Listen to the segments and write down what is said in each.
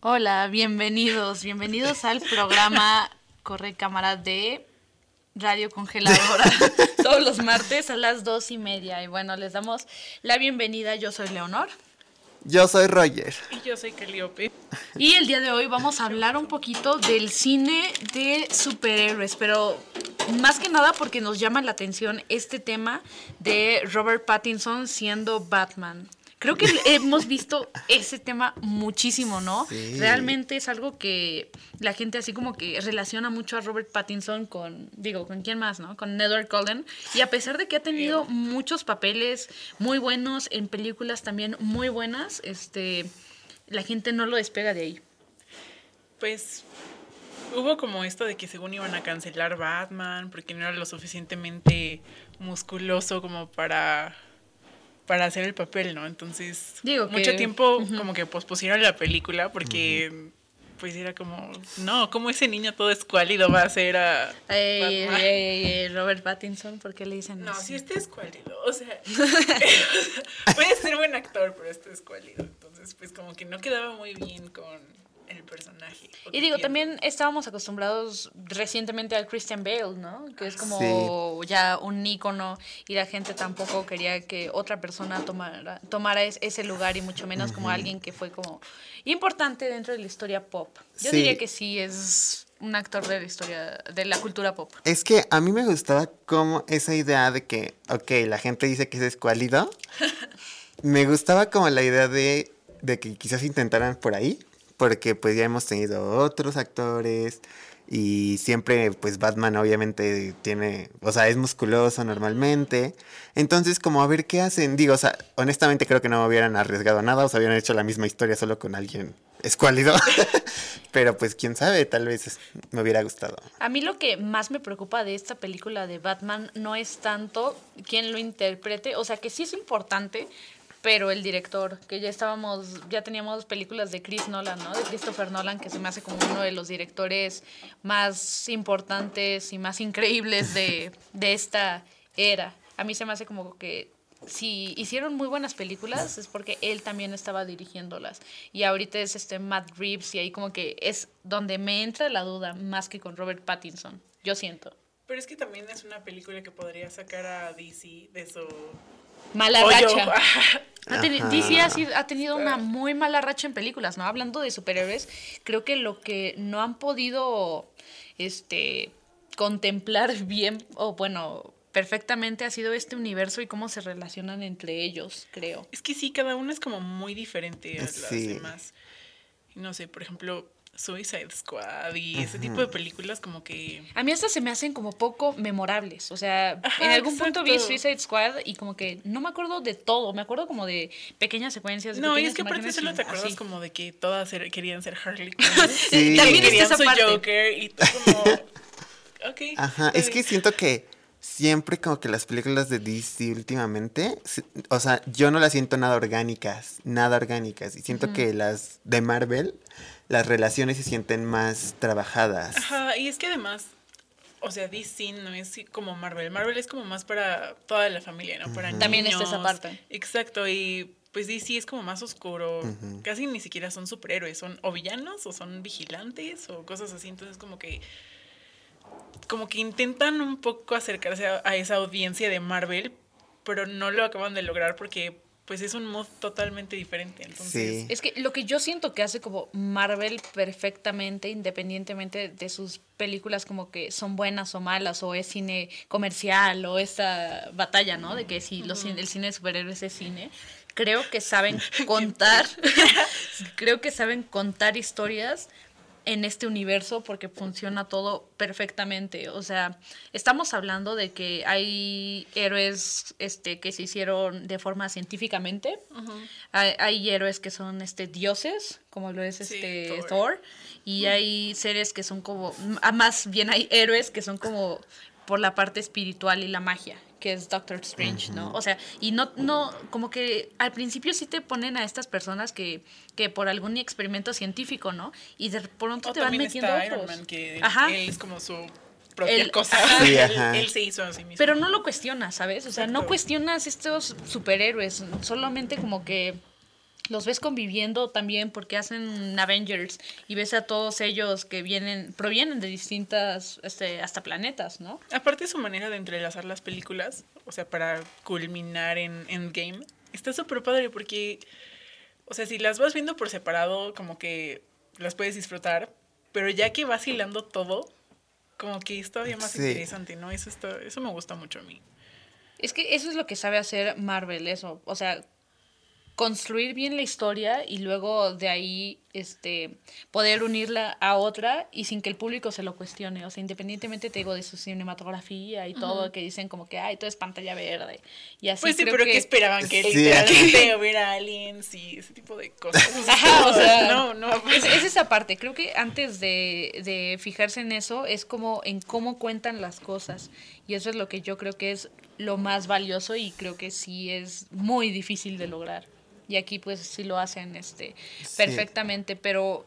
Hola, bienvenidos, bienvenidos al programa Corre Cámara de Radio Congeladora todos los martes a las dos y media. Y bueno, les damos la bienvenida. Yo soy Leonor. Yo soy Roger. Y yo soy Calliope. Y el día de hoy vamos a hablar un poquito del cine de superhéroes, pero más que nada porque nos llama la atención este tema de Robert Pattinson siendo Batman. Creo que hemos visto ese tema muchísimo, ¿no? Sí. Realmente es algo que la gente así como que relaciona mucho a Robert Pattinson con, digo, ¿con quién más, no? Con Edward Cullen. Y a pesar de que ha tenido muchos papeles muy buenos en películas también muy buenas, este, la gente no lo despega de ahí. Pues hubo como esto de que según iban a cancelar Batman porque no era lo suficientemente musculoso como para para hacer el papel, ¿no? Entonces, Digo mucho que- tiempo como que pospusieron la película porque pues era como, no, como ese niño todo escuálido va a ser a Ey, ey, Batman? ey, ey, Robert Pattinson, ¿por qué le dicen No, así? si este escuálido, o sea, puede ser buen actor, pero este escuálido. Entonces, pues como que no quedaba muy bien con el personaje. Y digo, también estábamos acostumbrados recientemente al Christian Bale, ¿no? Que es como ya un ícono y la gente tampoco quería que otra persona tomara, tomara es- ese lugar y mucho menos como alguien que fue como importante dentro de la historia pop. Yo Sí. diría que sí es un actor de la historia, de la cultura pop. Es que a mí me gustaba como esa idea de que, ok, la gente dice que es escuálido. me gustaba como la idea de, de que quizás intentaran por ahí, porque pues ya hemos tenido otros actores y siempre pues Batman obviamente tiene, o sea, es musculoso normalmente. Entonces como a ver qué hacen. Digo, o sea, honestamente creo que no hubieran arriesgado nada, o sea, hubieran hecho la misma historia solo con alguien escuálido. Pero pues quién sabe, tal vez me hubiera gustado. A mí lo que más me preocupa de esta película de Batman no es tanto quién lo interprete, o sea que sí es importante, pero el director, que ya estábamos, ya teníamos películas de Chris Nolan, ¿no? De Christopher Nolan, que se me hace como uno de los directores más importantes y más increíbles de, de esta era. A mí se me hace como que si hicieron muy buenas películas es porque él también estaba dirigiéndolas. Y ahorita es este Matt Reeves y ahí como que es donde me entra la duda más que con Robert Pattinson. Yo siento. Pero es que también es una película que podría sacar a DC de su Mala hoyo. racha. Ha. DC ha, sido- ha tenido una muy mala racha en películas, ¿no? Hablando de superhéroes, creo que lo que no han podido este, contemplar bien, o bueno, perfectamente ha sido este universo y cómo se relacionan entre ellos, creo. Es que sí, cada uno es como muy diferente a las Sí. demás. No sé, por ejemplo, Suicide Squad y ese tipo de películas como que... A mí estas se me hacen como poco memorables. O sea, Ajá, en algún punto vi. Suicide Squad y como que no me acuerdo de todo. Me acuerdo como de pequeñas secuencias. de No, y pequeñas es que aparte solo y te acuerdas así. como de que todas er- querían ser Harley Quinn. Sí. Y También está querían esa su parte. Joker y tú como... Ok. Ajá, es que siento que siempre como que las películas de DC últimamente, o sea, yo no las siento nada orgánicas, nada orgánicas. Y siento que las de Marvel, las relaciones se sienten más trabajadas. Ajá, y es que además, o sea, DC no es como Marvel. Marvel es como más para toda la familia, ¿no? Para También está esa parte. Exacto, y pues DC es como más oscuro. Casi ni siquiera son superhéroes, son o villanos o son vigilantes o cosas así. Entonces como que como que intentan un poco acercarse a, a esa audiencia de Marvel, pero no lo acaban de lograr porque pues es un mood totalmente diferente. Entonces, Sí. Es que lo que yo siento que hace como Marvel perfectamente, independientemente de sus películas como que son buenas o malas, o es cine comercial, o esta batalla, ¿no? De que si los cine- el cine de superhéroes es cine, creo que saben contar, creo que saben contar historias en este universo porque funciona todo perfectamente. O sea, estamos hablando de que hay héroes este, que se hicieron de forma científicamente. hay, hay héroes que son este, dioses, como lo es este, Thor. Thor. Y hay seres que son como, ah, más bien hay héroes que son como por la parte espiritual y la magia que es Doctor Strange, ¿no? O sea, y no, no, como que al principio sí te ponen a estas personas que, que por algún experimento científico, ¿no? Y de pronto O te van metiendo está Iron otros. Man, que Ajá. él es como su propia Él- cosa. ajá. Sí, él, ajá. él se hizo a sí mismo. Pero no lo cuestionas, ¿sabes? O sea, no cuestionas estos superhéroes, solamente como que los ves conviviendo también porque hacen Avengers y ves a todos ellos que vienen, provienen de distintas, este, hasta planetas, ¿no? Aparte su manera de entrelazar las películas, o sea, para culminar en Endgame, está súper padre porque, o sea, si las vas viendo por separado, como que las puedes disfrutar, pero ya que vas hilando todo, como que es todavía más interesante, ¿no? Eso, está, eso me gusta mucho a mí. Es que eso es lo que sabe hacer Marvel, eso. O sea, construir bien la historia y luego de ahí este poder unirla a otra y sin que el público se lo cuestione, o sea, independientemente te digo de su cinematografía y todo que dicen como que ay, todo es pantalla verde y así Pues sí, pero que, esperaban que literalmente hubiera aliens y ese tipo de cosas. o sea, no, no. Es, es, esa parte, creo que antes de, de fijarse en eso es como en cómo cuentan las cosas. Y eso es lo que yo creo que es lo más valioso y creo que sí es muy difícil de lograr y aquí pues sí lo hacen este perfectamente, pero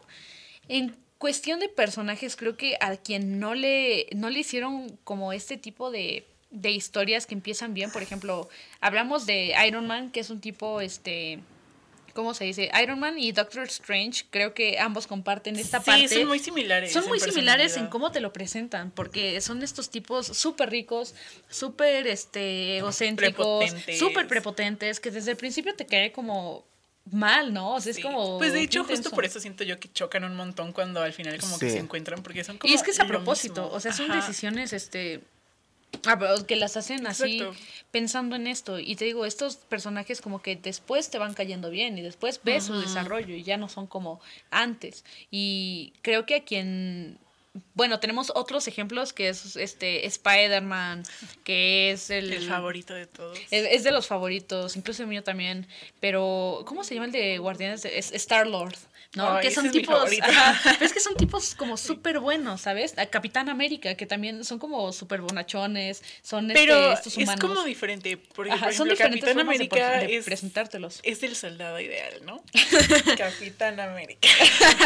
en cuestión de personajes creo que a quien no le no le hicieron como este tipo de de historias que empiezan bien, por ejemplo, hablamos de Iron Man, que es un tipo este ¿cómo se dice? Iron Man y Doctor Strange, creo que ambos comparten esta parte. Sí, son muy similares. Son muy similares en cómo te lo presentan, porque son estos tipos súper ricos, súper este, egocéntricos, súper prepotentes, que desde el principio te cae como mal, ¿no? O sea, es como... Pues de hecho, justo por eso siento yo que chocan un montón cuando al final como que se encuentran, porque son como... Y es que es a propósito, o sea, son decisiones, este Ah, que las hacen así pensando en esto. Y te digo, estos personajes como que después te van cayendo bien y después ves su desarrollo y ya no son como antes. Y creo que a quien bueno, tenemos otros ejemplos que es este Spider-Man, que es el, el favorito de todos. Es, de los favoritos, incluso el mío también. Pero, ¿cómo se llama el de Guardianes? Es Star ¿no? que son tipos, es que son tipos como súper buenos, ¿sabes? A Capitán América, que también son como súper bonachones, son este, Pero estos humanos. es como diferente, porque por ejemplo, Capitán América es, presentártelos. es el soldado ideal, ¿no? Capitán América.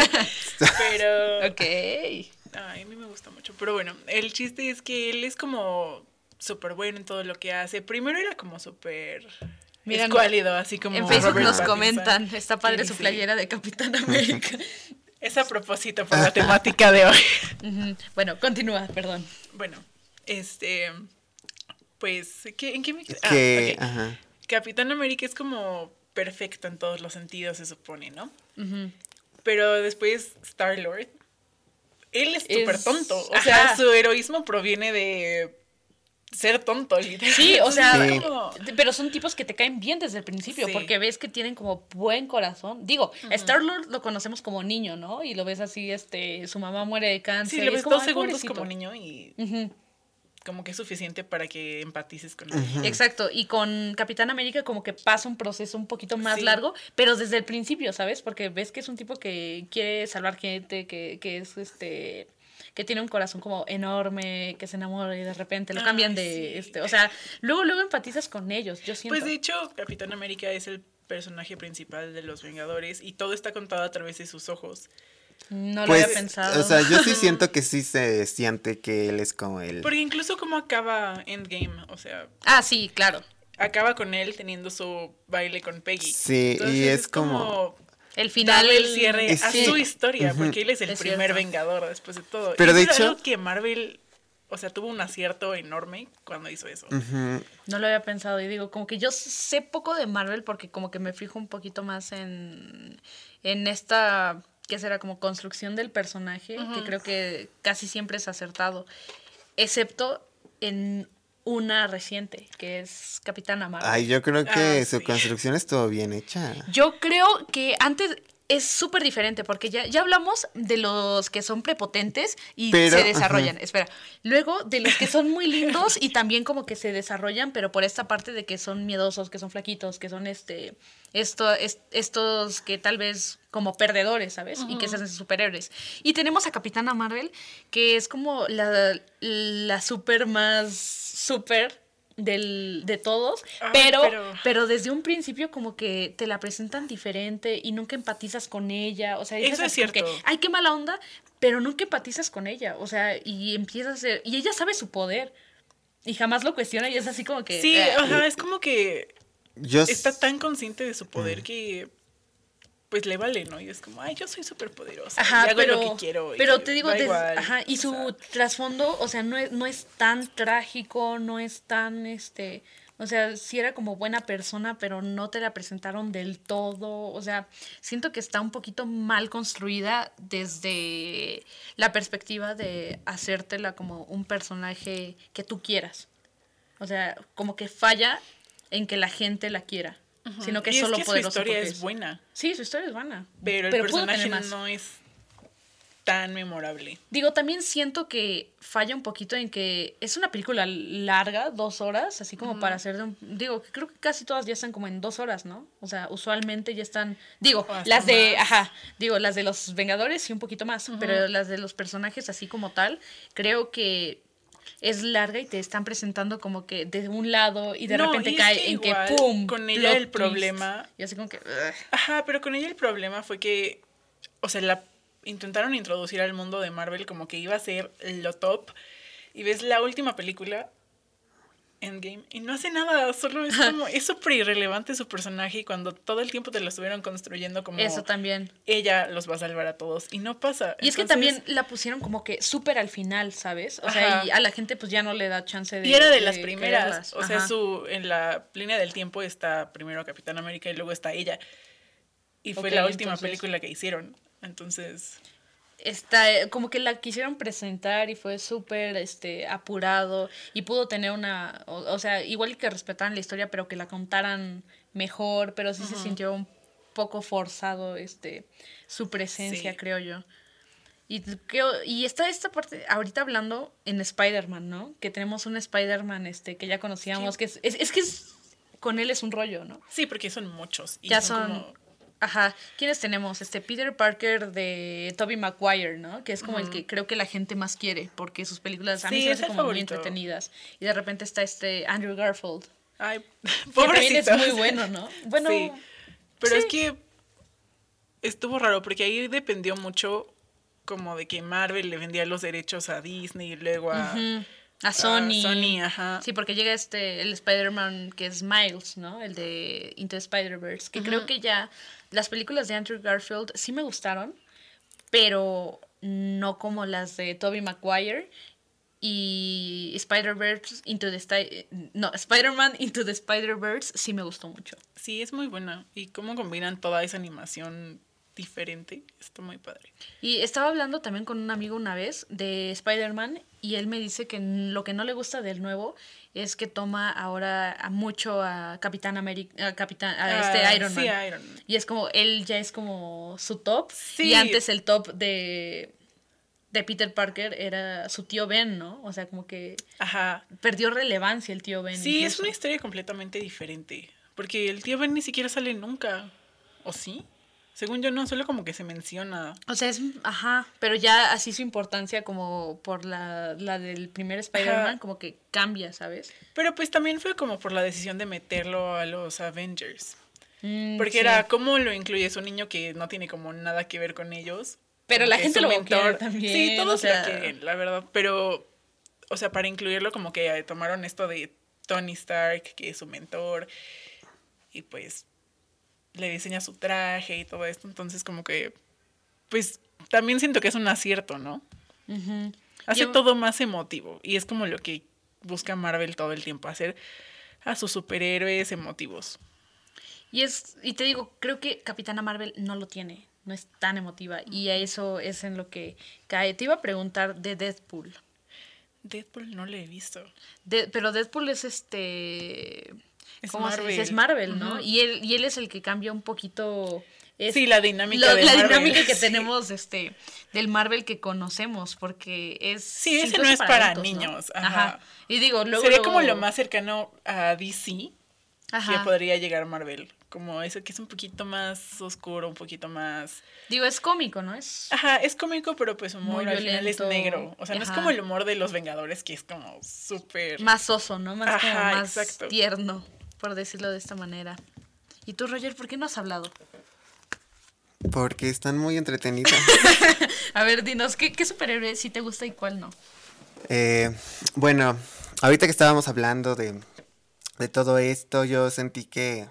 Pero... Ok. Ay, a mí me gusta mucho. Pero bueno, el chiste es que él es como súper bueno en todo lo que hace. Primero era como súper Mira, es así como. En Facebook nos comentan, está padre su playera de Capitán América. es a propósito por la temática de hoy. Bueno, continúa, perdón. Bueno, este. Pues, ¿en qué me ah, Capitán América es como perfecto en todos los sentidos, se supone, ¿no? Pero después Star Lord. Él es súper tonto. O sea, su heroísmo proviene de ser tonto, literalmente. Sí, o sea, pero son tipos que te caen bien desde el principio, porque ves que tienen como buen corazón. Digo, Star-Lord lo conocemos como niño, ¿no? Y lo ves así, este, su mamá muere de cáncer. Sí, lo ves dos segundos como niño y... Como que es suficiente para que empatices con él. Exacto, y con Capitán América como que pasa un proceso un poquito más largo, pero desde el principio, ¿sabes? Porque ves que es un tipo que quiere salvar gente, que, que es este que tiene un corazón como enorme, que se enamora y de repente lo cambian de este, o sea, luego luego empatizas con ellos, yo siento. Pues de hecho, Capitán América es el personaje principal de los Vengadores y todo está contado a través de sus ojos. No lo había pues, pensado. O sea, yo sí siento que sí se siente que él es como él. Porque incluso como acaba Endgame, o sea. Ah, sí, claro. Acaba con él teniendo su baile con Peggy. Sí, y es, como el final el cierre a su historia, porque él es el primer vengador después de todo. Pero de hecho algo que Marvel, o sea, tuvo un acierto enorme cuando hizo eso. No lo había pensado y digo, como que yo sé poco de Marvel porque como que me fijo un poquito más en en esta que será como construcción del personaje, que creo que casi siempre es acertado, excepto en una reciente, que es Capitana Marvel. Ay, yo creo que ah, su construcción estuvo bien hecha. Yo creo que antes es súper diferente porque ya, ya hablamos de los que son prepotentes y se desarrollan. Espera. Luego de los que son muy lindos y también como que se desarrollan, pero por esta parte de que son miedosos, que son flaquitos, que son este esto, estos que tal vez como perdedores, ¿sabes? Y que se hacen superhéroes. Y tenemos a Capitana Marvel, que es como la, la super más super del, de todos, pero, pero, desde un principio como que te la presentan diferente y nunca empatizas con ella, o sea, eso es cierto. Que, ay, qué mala onda, pero nunca empatizas con ella, o sea, y empieza a ser, y ella sabe su poder y jamás lo cuestiona y es así como que... Sí, es como que está tan consciente de su poder que pues le vale, ¿no? Y es como, ay, yo soy súper poderosa. Ajá, y hago pero, lo que quiero. y pero te digo, da des- igual, ajá, y o su sea, trasfondo, o sea, no es, no es tan trágico, no es tan, este, o sea, sí era como buena persona, pero no te la presentaron del todo, o sea, siento que está un poquito mal construida desde la perspectiva de hacértela como un personaje que tú quieras. O sea, como que falla en que la gente la quiera, sino que y es solo es que su historia es buena, Sí, su historia es buena. pero el personaje no es tan memorable. Digo, también siento que falla un poquito en que es una película larga, dos horas, así como para hacer de un... Digo, que creo que casi todas ya están como en dos horas, ¿no? O sea, usualmente ya están... Digo, las de... más. Ajá, digo, las de los Vengadores sí un poquito más, pero las de los personajes así como tal, creo que es larga y te están presentando como que de un lado y de No, repente y cae que en igual, que ¡pum! con ella el twist. problema- Y así como que... ugh. Ajá, pero con ella el problema fue que, o sea, la intentaron introducir al mundo de Marvel como que iba a ser lo top. Y ves la última película, Endgame, y no hace nada, solo es como, es súper irrelevante su personaje y cuando todo el tiempo te lo estuvieron construyendo como Eso también. ella los va a salvar a todos y no pasa. Y es que también la pusieron como que súper al final, ¿sabes? O sea, Ajá. y a la gente pues ya no le da chance de... Y era de las primeras, quererlas. o sea, Ajá. su en la línea del tiempo está primero Capitán América y luego está ella. Y fue la última entonces- película que hicieron. Entonces, Está, como que la quisieron presentar y fue súper este, apurado y pudo tener una... O, o sea, igual que respetaran la historia, pero que la contaran mejor, pero sí se sintió un poco forzado este, su presencia, Sí. creo yo. Y, creo- y está esta parte, ahorita hablando en Spider-Man, ¿no? Que tenemos un Spider-Man este, que ya conocíamos, que es, es, es que es- con él es un rollo, ¿no? sí, porque son muchos. Y ya son, son... como- Ajá. ¿Quiénes tenemos? Este Peter Parker de Tobey Maguire, ¿no? Que es como el que creo que la gente más quiere, porque sus películas a mí Sí, se me hacen muy entretenidas. Y de repente está este Andrew Garfield. Ay, Que también es pobrecito. muy bueno, ¿no? Bueno, Sí. Pero sí. es que estuvo raro porque ahí dependió mucho como de que Marvel le vendía los derechos a Disney y luego a, a Sony. Sony, ajá. Sí, porque llega este, el Spider-Man que es Miles, ¿no? El de Into Spider-Verse. Que creo que ya las películas de Andrew Garfield sí me gustaron, pero no como las de Tobey Maguire y Spider-Verse Into the no, Spider-Man Into the Spider-Verse sí me gustó mucho. Sí, es muy buena. Y cómo combinan toda esa animación diferente, está muy padre. Y estaba hablando también con un amigo una vez de Spider-Man y él me dice que lo que no le gusta del nuevo es que toma ahora a mucho a Capitán América, a, Capitán, a este Ah, Iron Man. Sí, Iron Man. Y es como, él ya es como su top. Sí. Y antes el top de, de Peter Parker era su tío Ben, ¿no? O sea, como que Ajá. perdió relevancia el tío Ben. Sí, es una historia completamente diferente. Porque el tío Ben ni siquiera sale nunca. ¿O sí? Según yo no, solo como que se menciona. O sea, es, ajá, pero ya así su importancia como por la, la del primer Spider-Man, como que cambia, ¿sabes? Pero pues también fue como por la decisión de meterlo a los Avengers. Mm, Porque sí. era, ¿cómo lo incluyes? Un niño que no tiene como nada que ver con ellos. Pero la gente lo quiere también, Sí, todos o sea- lo quieren, la verdad. Pero, o sea, para incluirlo como que tomaron esto de Tony Stark, que es su mentor, y pues le diseña su traje y todo esto. Entonces como que, pues también siento que es un acierto, ¿no? Hace Yo- todo más emotivo. Y es como lo que busca Marvel todo el tiempo, hacer a sus superhéroes emotivos. Y es, y te digo, creo que Capitana Marvel no lo tiene, no es tan emotiva. Y a eso es en lo que cae. Te iba a preguntar de Deadpool. Deadpool no lo he visto. De- pero Deadpool es este. Es ¿Cómo se dice? Marvel. Es Marvel, ¿no? Y él, y él es el que cambia un poquito. es- Sí, la dinámica lo- de la Marvel, dinámica que sí. tenemos este del Marvel que conocemos porque es Sí, ese no es para adultos, ¿no? niños, ajá. y digo luego Sería luego- como lo más cercano a DC Ajá. que podría llegar Marvel. Como eso que es un poquito más oscuro, un poquito más... digo es cómico no es Ajá, es cómico, pero pues humor Muy al final es negro. O sea, no es como el humor de los Vengadores, que es como súper... más soso no más como más exacto. tierno por decirlo de esta manera. Y tú Roger por qué no has hablado Porque están muy entretenidas. a ver dinos qué, qué superhéroe sí te gusta y cuál no Eh, bueno, ahorita que estábamos hablando de, de todo esto, yo sentí que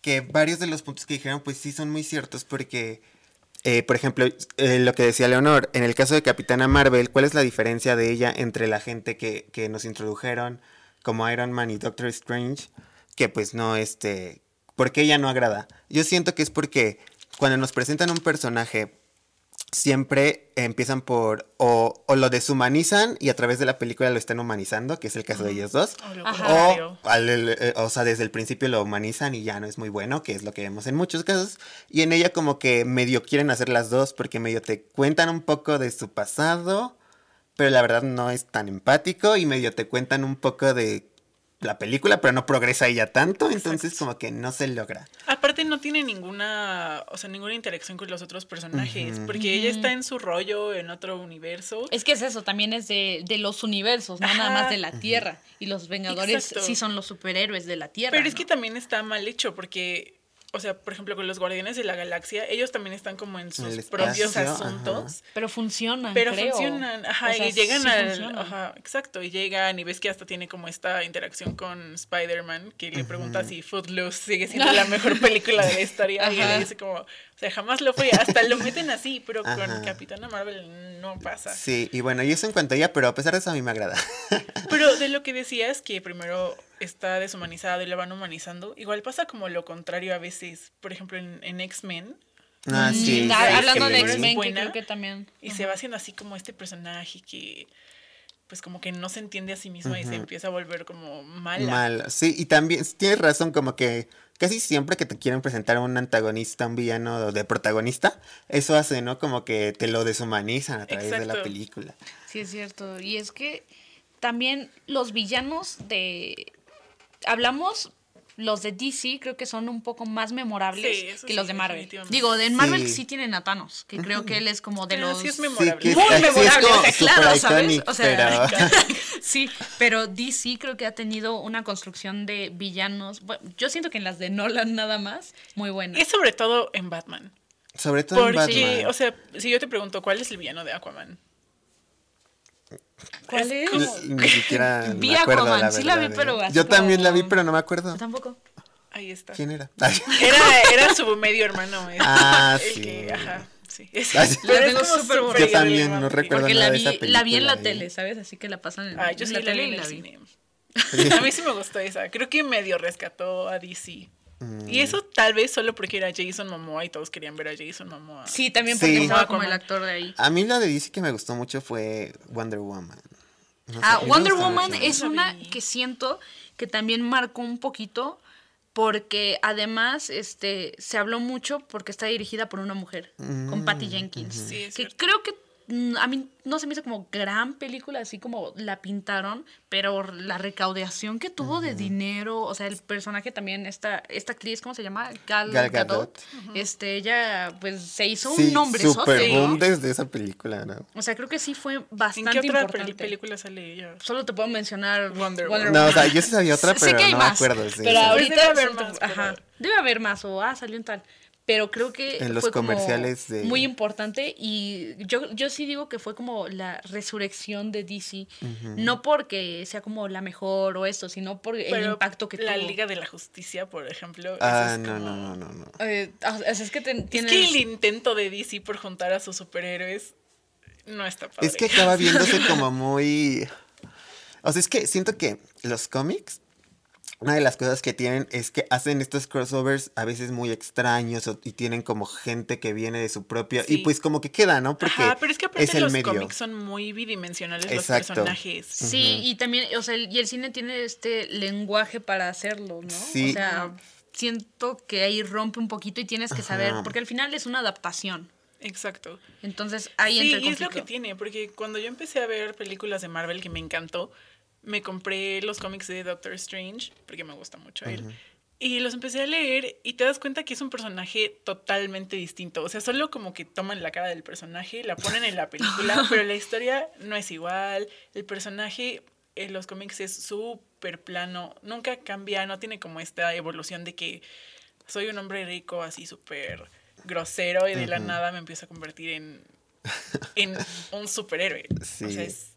que varios de los puntos que dijeron, pues sí son muy ciertos, porque, eh, por ejemplo, eh, lo que decía Leonor, en el caso de Capitana Marvel, ¿cuál es la diferencia de ella entre la gente que, que nos introdujeron como Iron Man y Doctor Strange? Que pues no, este, ¿por qué ella no agrada? Yo siento que es porque cuando nos presentan un personaje siempre empiezan por o, o, lo deshumanizan y a través de la película lo están humanizando, que es el caso de ellos dos, o, al, eh, o sea, desde el principio lo humanizan y ya no es muy bueno, que es lo que vemos en muchos casos, y en ella como que medio quieren hacer las dos porque medio te cuentan un poco de su pasado, pero la verdad no es tan empático y medio te cuentan un poco de la película, pero no progresa ella tanto, entonces como que no se logra. Aparte no tiene ninguna, o sea, ninguna interacción con los otros personajes, porque ella está en su rollo, en otro universo. Es que es eso, también es de, de los universos, no nada más de la Tierra. Y los Vengadores Exacto. sí son los superhéroes de la Tierra. Pero es ¿no? que también está mal hecho, porque, o sea, por ejemplo, con los Guardianes de la Galaxia, ellos también están como en sus propios asuntos. Pero funcionan, Pero creo. funcionan, ajá, O sea, y llegan sí al. funcionan. Ajá, exacto, y llegan y ves que hasta tiene como esta interacción con Spider-Man, que le pregunta si Footloose sigue siendo la mejor película de la historia, y le dice como, o sea, jamás lo fue, hasta lo meten así, pero con. Capitana Marvel no pasa. Sí, y bueno, y eso en cuanto a ella, pero a pesar de eso a mí me agrada. Pero de lo que decías, que primero está deshumanizado y la van humanizando, igual pasa como lo contrario a veces, por ejemplo, en, en X-Men, Ah, sí, Mm, sí, ah, sí, hablando de. X-Men, que creo que también. Y se va haciendo así como este personaje que pues como que no se entiende a sí misma y se empieza a volver como mala. Mal, sí, y también tienes razón, como que casi siempre que te quieren presentar a un antagonista, un villano de protagonista, eso hace, ¿no? Como que te lo deshumanizan a través de la película. Sí, es cierto. Y es que también los villanos de... Hablamos, los de DC creo que son un poco más memorables Sí, que sí, los de Marvel. Digo, de Marvel Sí. sí tienen a Thanos, que creo que él es como de los... sí es Sí, memorable. que es, Muy es memorable, o sea, claro, ¿sabes? O sea, pero... Sí, pero DC creo que ha tenido una construcción de villanos. Bueno, yo siento que en las de Nolan nada más, muy buena. Es sobre todo en Batman. Sobre todo en Porque, Batman. o sea, si yo te pregunto, ¿cuál es el villano de Aquaman? ¿Cuál es? como- Ni siquiera Vi me acuerdo, Aquaman, la sí la vi, pero así Yo también la vi, pero no me acuerdo. Yo tampoco. Ahí está. ¿Quién era? Ay. Era, era su medio hermano. eh. Ah, el sí. Que, ajá, sí. La tengo súper. Yo también, no recuerdo Porque nada la de vi, esa la vi en la película, ¿eh? tele, ¿sabes? Así que la pasan en, Ah, yo sí la la tele y en la el vi. cine. A mí sí me gustó esa. Creo que medio rescató a DC. Mm. Y eso tal vez solo porque era Jason Momoa y todos querían ver a Jason Momoa. Sí, también Sí. porque estaba como Aquaman. el actor de ahí. A mí la de DC que me gustó mucho fue Wonder Woman. No Ah, Wonder Woman mucho. es una que siento que también marcó un poquito porque además este se habló mucho porque está dirigida por una mujer, con Patty Jenkins. Sí, es que cierto. creo que mm, a mí no se me hizo como gran película, así como la pintaron, pero la recaudación que tuvo de dinero, o sea, el personaje también, esta, esta actriz, ¿cómo se llama? Gal, Gal Gadot. Gadot. Este, ella pues se hizo Sí, un nombre super boom desde esa película, ¿no? O sea, creo que sí fue ¿En bastante qué otra importante. película sale ella? Solo te puedo mencionar Wonder Wonder, Woman. No, o sea, yo sí sabía otra, pero que hay no me más, acuerdo. sí, pero sí. ahorita debe haber más, ajá, debe haber más o ah, salió en tal. Pero creo que En los fue como comerciales de- muy importante y yo, yo sí digo que fue como la resurrección de DC. No porque sea como la mejor o esto, sino por el impacto que la tuvo. Liga de la Justicia, por ejemplo. Ah, es no, como- no, no, no, no. Eh, o sea, es que te- Es tienes... que el intento de DC por juntar a sus superhéroes no está padre. Es que acaba viéndose como muy... O sea, es que siento que los cómics, una de las cosas que tienen es que hacen estos crossovers a veces muy extraños o- y tienen como gente que viene de su propio... Y pues como que queda, ¿no? Porque Ajá, pero es que aparte es el los medio. cómics son muy bidimensionales Exacto. los personajes. Sí, y también, o sea, el- y el cine tiene este lenguaje para hacerlo, ¿no? Sí. O sea, siento que ahí rompe un poquito y tienes que saber, Ajá. porque al final es una adaptación. Exacto. Entonces ahí sí, entra el y es lo que tiene, porque cuando yo empecé a ver películas de Marvel que me encantó, me compré los cómics de Doctor Strange, porque me gusta mucho él. Y los empecé a leer y te das cuenta que es un personaje totalmente distinto. O sea, solo como que toman la cara del personaje, la ponen en la película, pero la historia no es igual. El personaje en los cómics es súper plano, nunca cambia, no tiene como esta evolución de que soy un hombre rico así súper grosero y de la nada me empiezo a convertir en, en un superhéroe. O Sí. sea, es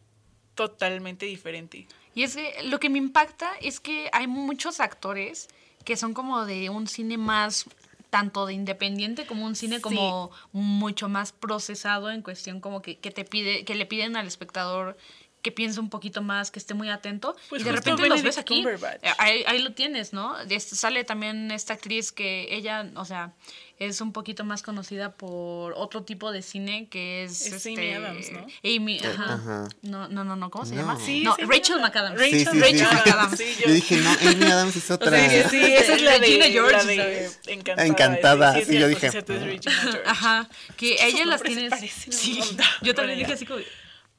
totalmente diferente. Y es que lo que me impacta es que hay muchos actores que son como de un cine más tanto de independiente como un cine como mucho más procesado en cuestión como que, que te pide que le piden al espectador que piense un poquito más, que esté muy atento. Pues y de repente los Benedict ves aquí. Eh, Ahí, ahí lo tienes, ¿no? Sale también esta actriz que ella, o sea, es un poquito más conocida por otro tipo de cine que es. Es este, Amy Adams, ¿no? Amy, ajá. ajá. No, no, no, no, ¿cómo se No. llama? Sí, no, sí, Rachel sí. McAdams. Rachel Sí, sí, sí. McAdams. Sí, Yo dije, no, Amy Adams es otra. Sí, sí, esa es la de, Regina George, la de. Encantada. Encantada, sí, yo dije. Ajá, que ella las un Sí, yo también dije así como.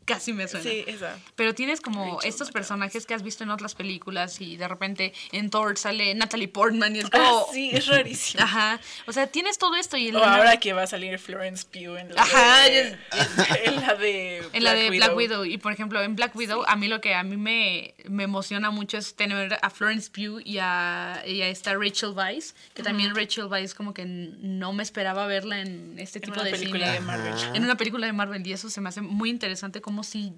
Casi me suena. Sí, esa. Pero tienes como Rachel estos McAdams. personajes que has visto en otras películas y de repente en Thor sale Natalie Portman y es Ah, como... sí, es rarísimo. Ajá. O sea, tienes todo esto y en O la- ahora que va a salir Florence Pugh en la Ajá, de, en la de En la de Black Widow. Y por ejemplo, en Black Widow, a mí lo que a mí me, me emociona mucho es tener a Florence Pugh y a, y a esta Rachel Weisz. Que también Rachel Weisz como que no me esperaba verla en este En tipo una de película cine. de Marvel. En una película de Marvel. Y eso se me hace muy interesante como si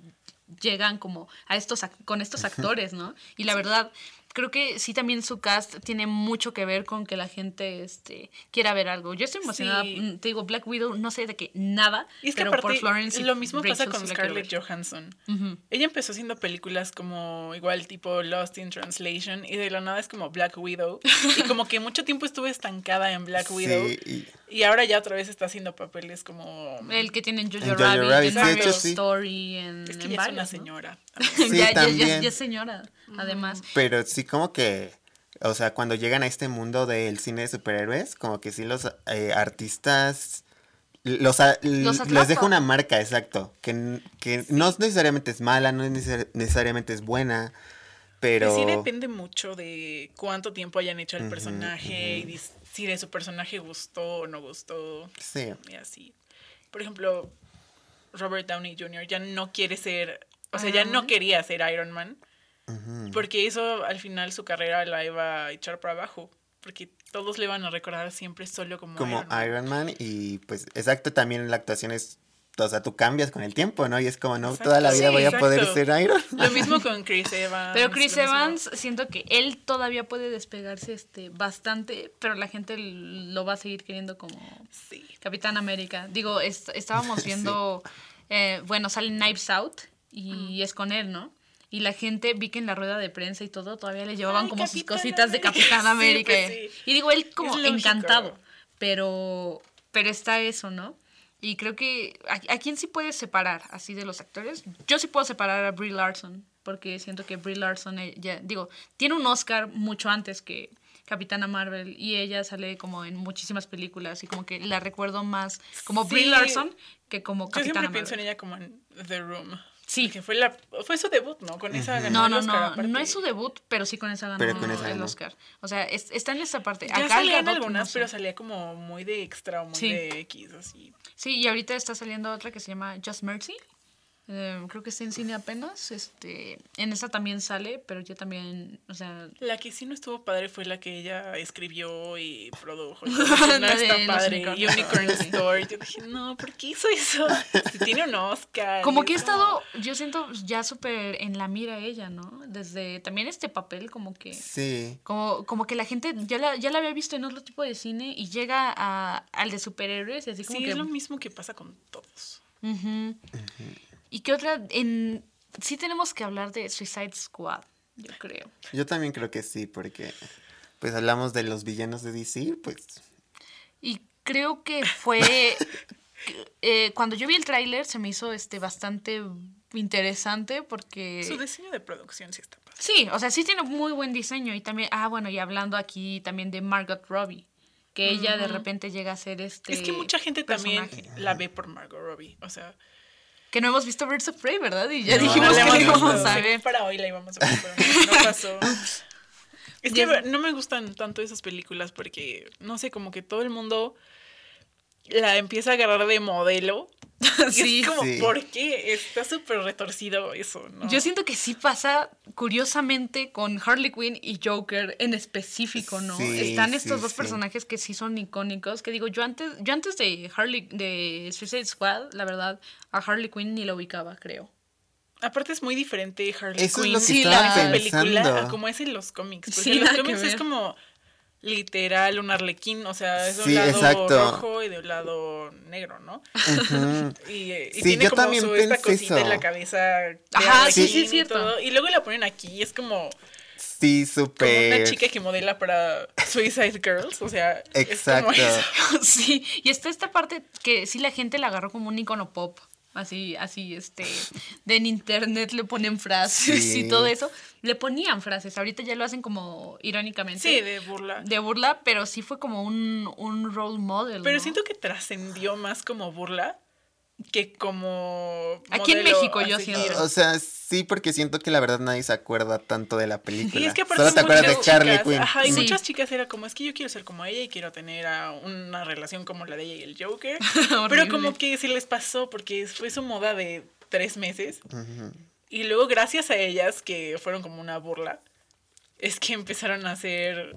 llegan como a estos ac- con estos actores, ¿no? Y la verdad, creo que sí también su cast tiene mucho que ver con que la gente este, quiera ver algo. Yo estoy emocionada, Sí. mm, te digo, Black Widow, no sé de qué, nada, Y es que pero aparte, por Florence y lo mismo pasa Rachel con la quiero Scarlett. Johansson. Ella empezó haciendo películas como igual tipo Lost in Translation y de la nada es como Black Widow. y como que mucho tiempo estuve estancada en Black Widow. Sí, y- Y ahora ya otra vez está haciendo papeles como... El que tiene en Jojo, En Rabbit, Rabbit, en sí, hecho, sí. Story, en, Es que en ya es una varios, ¿no? señora. Sí, ya, ya- ya- ya es señora, además. Pero sí como que, o sea, cuando llegan a este mundo del cine de superhéroes, como que sí los eh, artistas los, a- Los les deja una marca, exacto, que, n- que no necesariamente es mala, no neces- necesariamente es buena, pero... Sí depende mucho de cuánto tiempo hayan hecho el personaje y dis- si de su personaje gustó o no gustó. Sí. Y así. Por ejemplo, Robert Downey Jr. ya no quiere ser, o sea, ya no quería ser Iron Man, porque eso al final su carrera la iba a echar para abajo, porque todos le van a recordar siempre solo como, como Iron Man. Iron Man y pues exacto también la actuación es o sea tú cambias con el tiempo no y es como no Exacto. toda la vida Sí, voy a poder ser Iron Lo mismo con Chris Evans. Pero Chris mismo- Evans, siento que él todavía puede despegarse este bastante, pero la gente lo va a seguir queriendo como Sí. Capitán América. Digo, est- estábamos viendo, eh, bueno, sale Knives Out y es con él, ¿no? Y la gente vi que en la rueda de prensa y todo todavía le llevaban Ay, como sus Capitán cositas de América. Capitán Sí, América. pues sí. Y digo, él como encantado, pero, pero está eso, ¿no? Y creo que ¿a, a quién sí puedes separar así de los actores? Yo sí puedo separar a Brie Larson, porque siento que Brie Larson, eh, ya, digo, tiene un Oscar mucho antes que Capitana Marvel y ella sale como en muchísimas películas y como que la recuerdo más como Brie Sí. Larson que como Yo Capitana siempre pienso en Marvel. ella como en The Room. Sí. Que fue, la, fue su debut, ¿no? Con esa ganó No, el Oscar, no, aparte. no es su debut, pero sí con esa ganó Pero con esa el ganó. Oscar. O sea, es- está en esa parte. Ya Acá salía Gal en Gadot, algunas, no sé. pero salía como muy de extra o muy Sí. de X, así. Sí, y ahorita está saliendo otra que se llama Just Mercy. Eh, creo que está en cine apenas. Este, en esa también sale, pero yo también, o sea, La que sí no estuvo padre fue la que ella escribió y produjo. no está padre. unicornios. Unicorn Store. Yo dije, no, ¿por qué hizo eso? Si tiene un Oscar. como que he es estado, yo siento ya súper en la mira ella, ¿no? Desde también este papel, como que, sí como, como que la gente ya la, ya la había visto en otro tipo de cine y llega a, al de superhéroes y así como Sí, que... es lo mismo que pasa con todos. Ujú. ¿Y qué otra? En, sí tenemos que hablar de Suicide Squad, yo creo. yo también creo que sí porque pues hablamos de los villanos de DC pues Y creo que fue. eh, cuando yo vi el tráiler se me hizo este bastante interesante porque. Su diseño de producción sí está padre. Sí, o sea, sí tiene muy buen diseño. Y también. Ah, bueno, y hablando aquí también de Margot Robbie. Que ella de repente llega a ser este. es que mucha gente también la ve por Margot Robbie. O sea, Que no hemos visto Birds of Prey, ¿verdad? Y ya No, dijimos no que la íbamos a ver. Para hoy la íbamos a ver, pero no, pasó. Es que no me gustan tanto esas películas porque, no sé, como que todo el mundo la empieza a agarrar de modelo. Y Sí. es como, Sí. ¿por qué? Está súper retorcido eso, ¿no? Yo siento que sí pasa curiosamente con Harley Quinn y Joker en específico, ¿no? Sí, Están estos sí, dos sí. personajes que sí son icónicos. Que digo, yo antes, yo antes de Harley, de Suicide Squad, la verdad, a Harley Quinn ni la ubicaba, creo. Aparte es muy diferente Harley Eso es Quinn lo que Sí, estaba la- película a como es en los cómics. Porque Sí, en los cómics es como literal un arlequín, o sea, es de un Sí, lado exacto. rojo y de un lado negro, ¿no? Y, y Sí, tiene yo como también su, esta cosita en la cabeza. de Ajá, sí, sí, y cierto. todo, Y luego la ponen aquí y es como, Sí, como súper. una chica que modela para Suicide Girls, o sea, Exacto. es como eso. Sí, y está esta parte que sí la gente la agarró como un icono pop. Así, así, este, de en internet le ponen frases Sí. y todo eso. Le ponían frases, ahorita ya lo hacen como irónicamente. Sí, de burla. de burla, pero sí fue como un, un role model. Pero ¿no? siento que trascendió más como burla que como. Aquí en México, yo siento. O sea, sí, porque siento que la verdad nadie se acuerda tanto de la película. Y es que aparte Solo te acuerdas de chicas- Quinn. Ajá, y Sí. muchas chicas era como, es que yo quiero ser como ella y quiero tener a una relación como la de ella y el Joker. Pero como que se les pasó porque fue su moda de tres meses. Y luego gracias a ellas, que fueron como una burla, es que empezaron a hacer,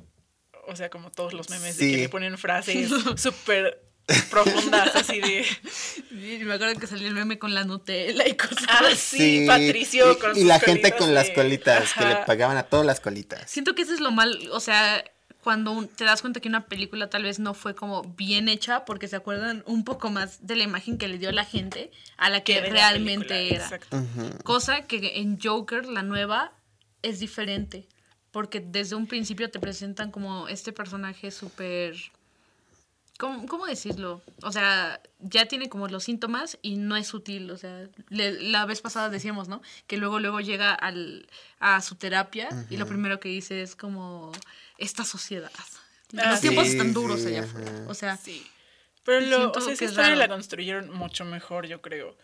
o sea, como todos los memes de Sí. que le ponen frases súper profundas, así de... Sí, me acuerdo que salió el meme con la Nutella y cosas Ah, así. sí, Patricio y, con y sus la gente con las colitas, que le pagaban a todas las colitas. Siento que eso es lo mal, o sea, cuando un- te das cuenta que una película tal vez no fue como bien hecha porque se acuerdan un poco más de la imagen que le dio la gente a la que que de la realmente película, era. Exacto. Cosa que en Joker, la nueva, es diferente. Porque desde un principio te presentan como este personaje súper... ¿Cómo, cómo decirlo? O sea, ya tiene como los síntomas y no es sutil. O sea, le- la vez pasada decíamos, ¿no? Que luego, luego llega al, a su terapia y lo primero que dice es como esta sociedad. Ah, Los tiempos están duros sí, allá afuera. O sea, Sí. Pero lo, o sea, esa historia la construyeron mucho mejor, yo creo.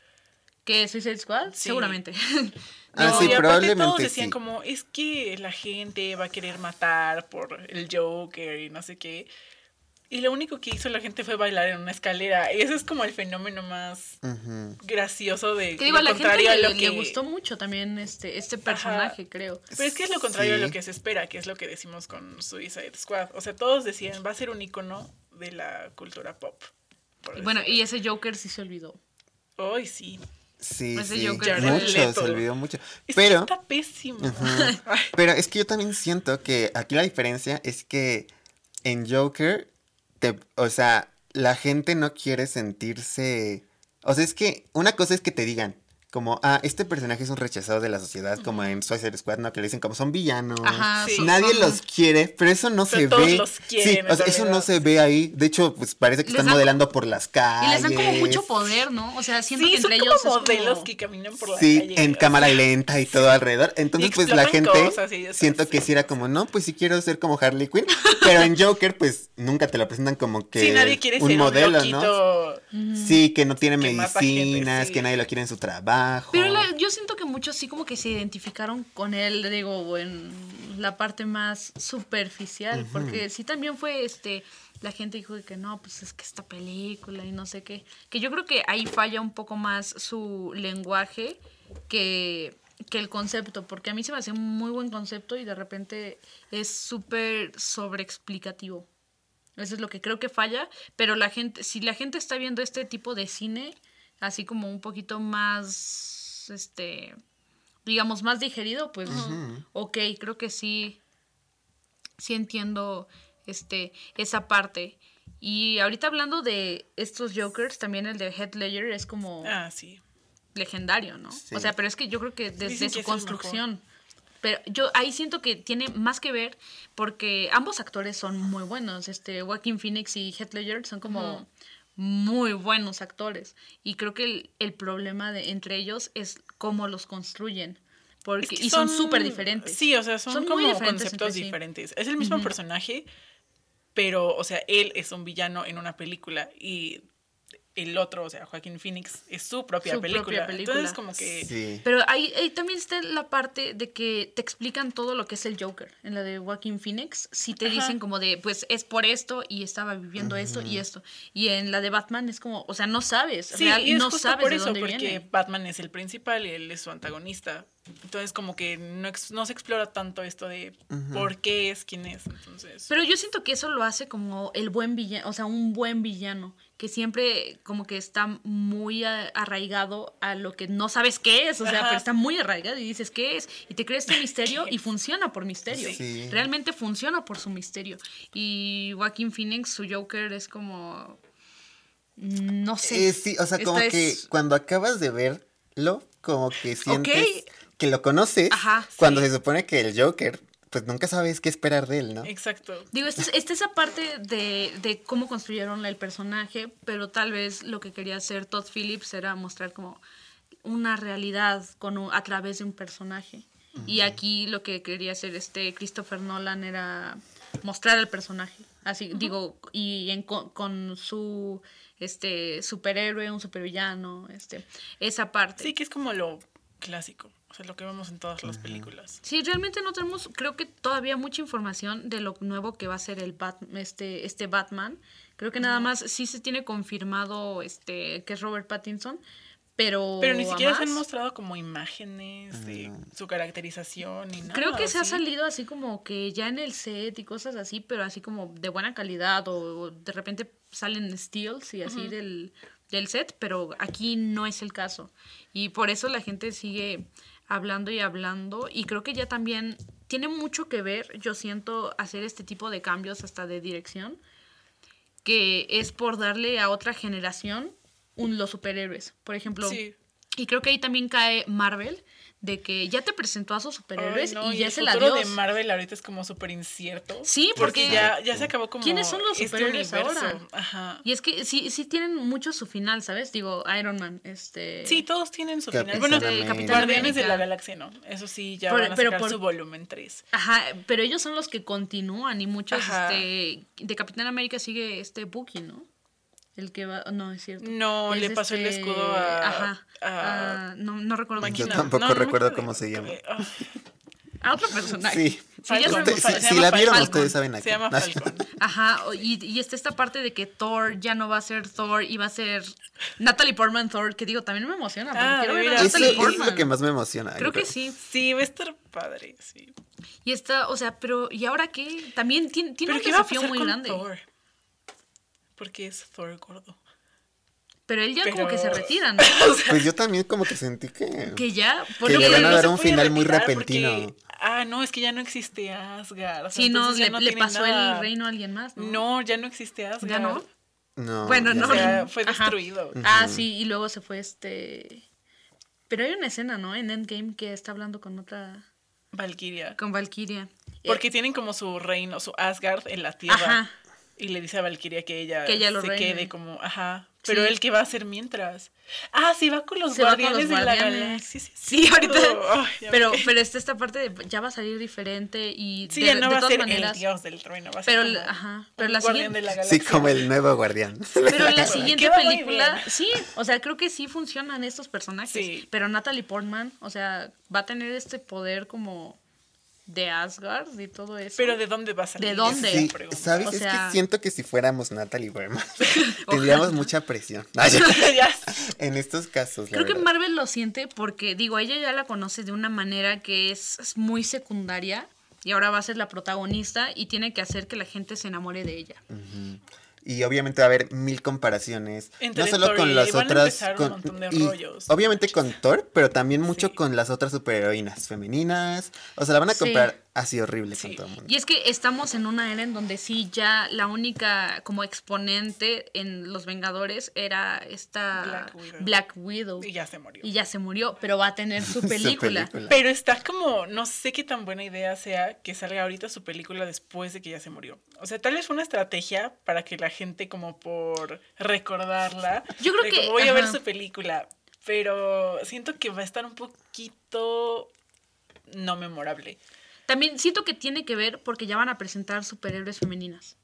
¿que Suicide Squad? Sí. Seguramente. Ah, No, sí, y aparte probablemente todos decían sí. como, es que la gente va a querer matar por el Joker y no sé qué. Y lo único que hizo la gente fue bailar en una escalera. Y ese es como el fenómeno más gracioso de Que digo, a lo la gente contrario a lo le que... gustó mucho también este, este personaje, creo. Pero es que es lo contrario a lo Sí. que se espera, que es lo que decimos con Suicide Squad. O sea, todos decían, va a ser un icono de la cultura pop. Y Bueno, y ese Joker sí se olvidó. Ay, sí. Sí, Ese sí. Joker fue Mucho, Leto. se olvidó mucho. Es que Pero, está pésimo. Pero es que yo también siento que aquí la diferencia es que en Joker, o sea, la gente no quiere sentirse... O sea, es que una cosa es que te digan, como, ah, este personaje es un rechazado de la sociedad, como en Suicide Squad, ¿no? Que le dicen como son villanos. Ajá, Sí. son- Nadie son- los quiere, pero eso no Pero se todos ve. los sí, quieren, o sea, en eso no se ve ahí. De hecho, pues parece que Les están dan- modelando por las Y calles. les dan como mucho poder, ¿no? O sea, siento Sí, que son entre como ellos es modelos como- que caminan por la Sí, calle. en o cámara sea. lenta y todo alrededor. Entonces, pues la gente cosas y siento que sí. sí era como, no, pues sí quiero ser como Harley Quinn. Pero en Joker, pues nunca te lo presentan como que Sí, nadie quiere un ser modelo, un ¿no? Sí, que no tiene gente, medicinas, sí. que nadie lo quiere en su trabajo. Pero la- yo siento que muchos sí como que se identificaron con él, digo, en la parte más superficial, porque sí también fue este, la gente dijo que no, pues es que esta película y no sé qué, que yo creo que ahí falla un poco más su lenguaje que, que el concepto, porque a mí se me hace un muy buen concepto y de repente es súper sobreexplicativo. Eso es lo que creo que falla, pero la gente, si la gente está viendo este tipo de cine, así como un poquito más, este, digamos, más digerido, pues, ok, creo que sí, sí entiendo, este, esa parte. Y ahorita hablando de estos Jokers, también el de Heath Ledger es como Ah, sí. legendario, ¿no? Sí. O sea, pero es que yo creo que desde Dicen su construcción. Pero yo ahí siento que tiene más que ver porque ambos actores son muy buenos. Este Joaquin Phoenix y Heath Ledger son como muy buenos actores. Y creo que el, el problema de, entre ellos es cómo los construyen. Porque, Es que y son súper diferentes. Sí, o sea, son, como diferentes conceptos sí. diferentes. Es el mismo personaje, pero, o sea, él es un villano en una película y el otro, o sea, Joaquín Phoenix, es su propia, Su propia película. película. Entonces, como que... Sí. Pero ahí, ahí también está la parte de que te explican todo lo que es el Joker. En la de Joaquin Phoenix, sí te Ajá. dicen como de, pues es por esto y estaba viviendo esto y esto. Y en la de Batman es como, o sea, no sabes, Sí, real, y es no justo sabes por de eso, dónde porque viene. Batman es el principal y él es su antagonista. Entonces, como que no, ex- no se explora tanto esto de por qué es quien es. Entonces, Pero yo siento que eso lo hace como el buen villano, o sea, un buen villano. Que siempre como que está muy arraigado a lo que no sabes qué es, o sea, Ajá. pero está muy arraigado y dices qué es, y te crees este misterio y funciona por misterio. Sí. Realmente funciona por su misterio. Y Joaquin Phoenix, su Joker, es como... No sé. Eh, sí, o sea, como Esta que es- cuando acabas de verlo, como que sientes Ok. que lo conoces, Ajá, cuando sí. se supone que el Joker, pues nunca sabes qué esperar de él, ¿no? Exacto. Digo, esta es, esta es esa parte de, de cómo construyeron el personaje, pero tal vez lo que quería hacer Todd Phillips era mostrar como una realidad con un- a través de un personaje. Y aquí lo que quería hacer este Christopher Nolan era mostrar el personaje. Así, digo, y en co- con su este superhéroe, un supervillano, este, esa parte. Sí, que es como lo clásico. O sea, lo que vemos en todas las películas. Sí, realmente no tenemos, creo que todavía mucha información de lo nuevo que va a ser el Bat, este, este Batman. Creo que nada más sí se tiene confirmado este que es Robert Pattinson, pero Pero ni siquiera se han mostrado como imágenes de su caracterización ni nada. Creo que se ha salido así como que ya en el set y cosas así, pero así como de buena calidad o de repente salen steals y así del, del set, pero aquí no es el caso. Y por eso la gente sigue hablando y hablando y creo que ya también tiene mucho que ver, yo siento, hacer este tipo de cambios hasta de dirección, que es por darle a otra generación un, los superhéroes. Por ejemplo, Sí. y creo que ahí también cae Marvel, de que ya te presentó a sus superhéroes Ay, no, y ya el se la futuro dio. de Marvel ahorita es como súper incierto. Sí, porque- ya, ya se acabó como ¿Quiénes son los este superhéroes ahora? Ajá. Y es que sí, sí tienen mucho su final, ¿sabes? Digo, Iron Man, este... Sí, todos tienen su Capitán final. Bueno. Capitán Guardianes de la Galaxia no. Eso sí, ya Por- van a pero sacar por- su volumen 3. Ajá, pero ellos son los que continúan y muchos, Ajá. este... De Capitán América sigue este Bucky, ¿no? El que va... No, es cierto. No, Es le pasó el este- escudo a... Ajá. a- a- no, no recuerdo cómo se Yo tampoco No, no me recuerdo cómo se llama. Ah, A otro personaje. Sí. Usted- se si, la vieron, Falcon. ustedes saben a Se llama Falcon. Ajá, y, y está esta parte de que Thor ya no va a ser Thor y va a ser Natalie Portman Thor, que digo, también me emociona, Ah, quiero ver a Natalie es Portman. lo que más me emociona. Creo que sí. Sí, va a estar padre, sí. Y está, o sea, pero ¿y ahora qué? También tiene, tiene un ¿qué va a desafío muy grande. Thor? Porque es Thor gordo. Pero él ya como que se retira, ¿no? Pues yo también como que sentí que... que ya, Que bueno, le van a no dar un final muy repentino. porque- ah, no, es que ya no existe Asgard. o sea, Sí, no, le, no le tiene pasó nada. el reino a alguien más, ¿no? No, ya no existe Asgard. ¿Ya no? No, Bueno, ya no. O sea, fue Ajá. destruido. Ah, sí, y luego se fue este... Pero hay una escena, ¿no? En Endgame que está hablando con otra... Valkyria. con Valkyria. Porque tienen como su reino, su Asgard en la tierra. Ajá. Y le dice a Valkyria que ella, Que ella lo se reine. quede como, ajá. Pero Sí. él qué va a hacer mientras. Ah, sí, va con los guardianes de la galaxia. Sí, Sí, ahorita. Ay, ya pero, me- pero está esta parte de ya va a salir diferente y Sí, de, ya no de va a ser maneras. el dios del trueno. Va a ser Pero, como la- ajá, pero un la guardián siguiente- de la Sí, como el nuevo guardián. Pero la siguiente película, sí, o sea, creo que sí funcionan estos personajes. Sí. Pero Natalie Portman, o sea, va a tener este poder como de Asgard y todo eso. Pero ¿de dónde va a salir? ¿De dónde? Es Sí. ¿sabes? O es sea- que siento que si fuéramos Natalie Portman, tendríamos mucha presión. Ya en estos casos, la Creo que. Marvel lo siente porque, digo, ella ya la conoce de una manera que es, es muy secundaria y ahora va a ser la protagonista y tiene que hacer que la gente se enamore de ella. Y obviamente va a haber mil comparaciones. Entre no solo Thor con y- las otras. empezar un con- montón de y rollos. Obviamente con Thor, pero también mucho Sí. con las otras superheroínas femeninas. O sea, la van a Sí. Así horrible Sí. con todo el mundo. Y es que estamos en una era en donde sí ya la única como exponente en Los Vengadores era esta Black Widow. Black Widow. Y ya se murió. Y ya se murió, pero va a tener su Su película. Pero está como, no sé qué tan buena idea sea que salga ahorita su película después de que ya se murió. O sea, tal vez fue una estrategia para que la gente como por recordarla. Yo creo que, como, voy a ver su película, pero siento que va a estar un poquito no memorable. También siento que tiene que ver porque ya van a presentar superhéroes femeninas.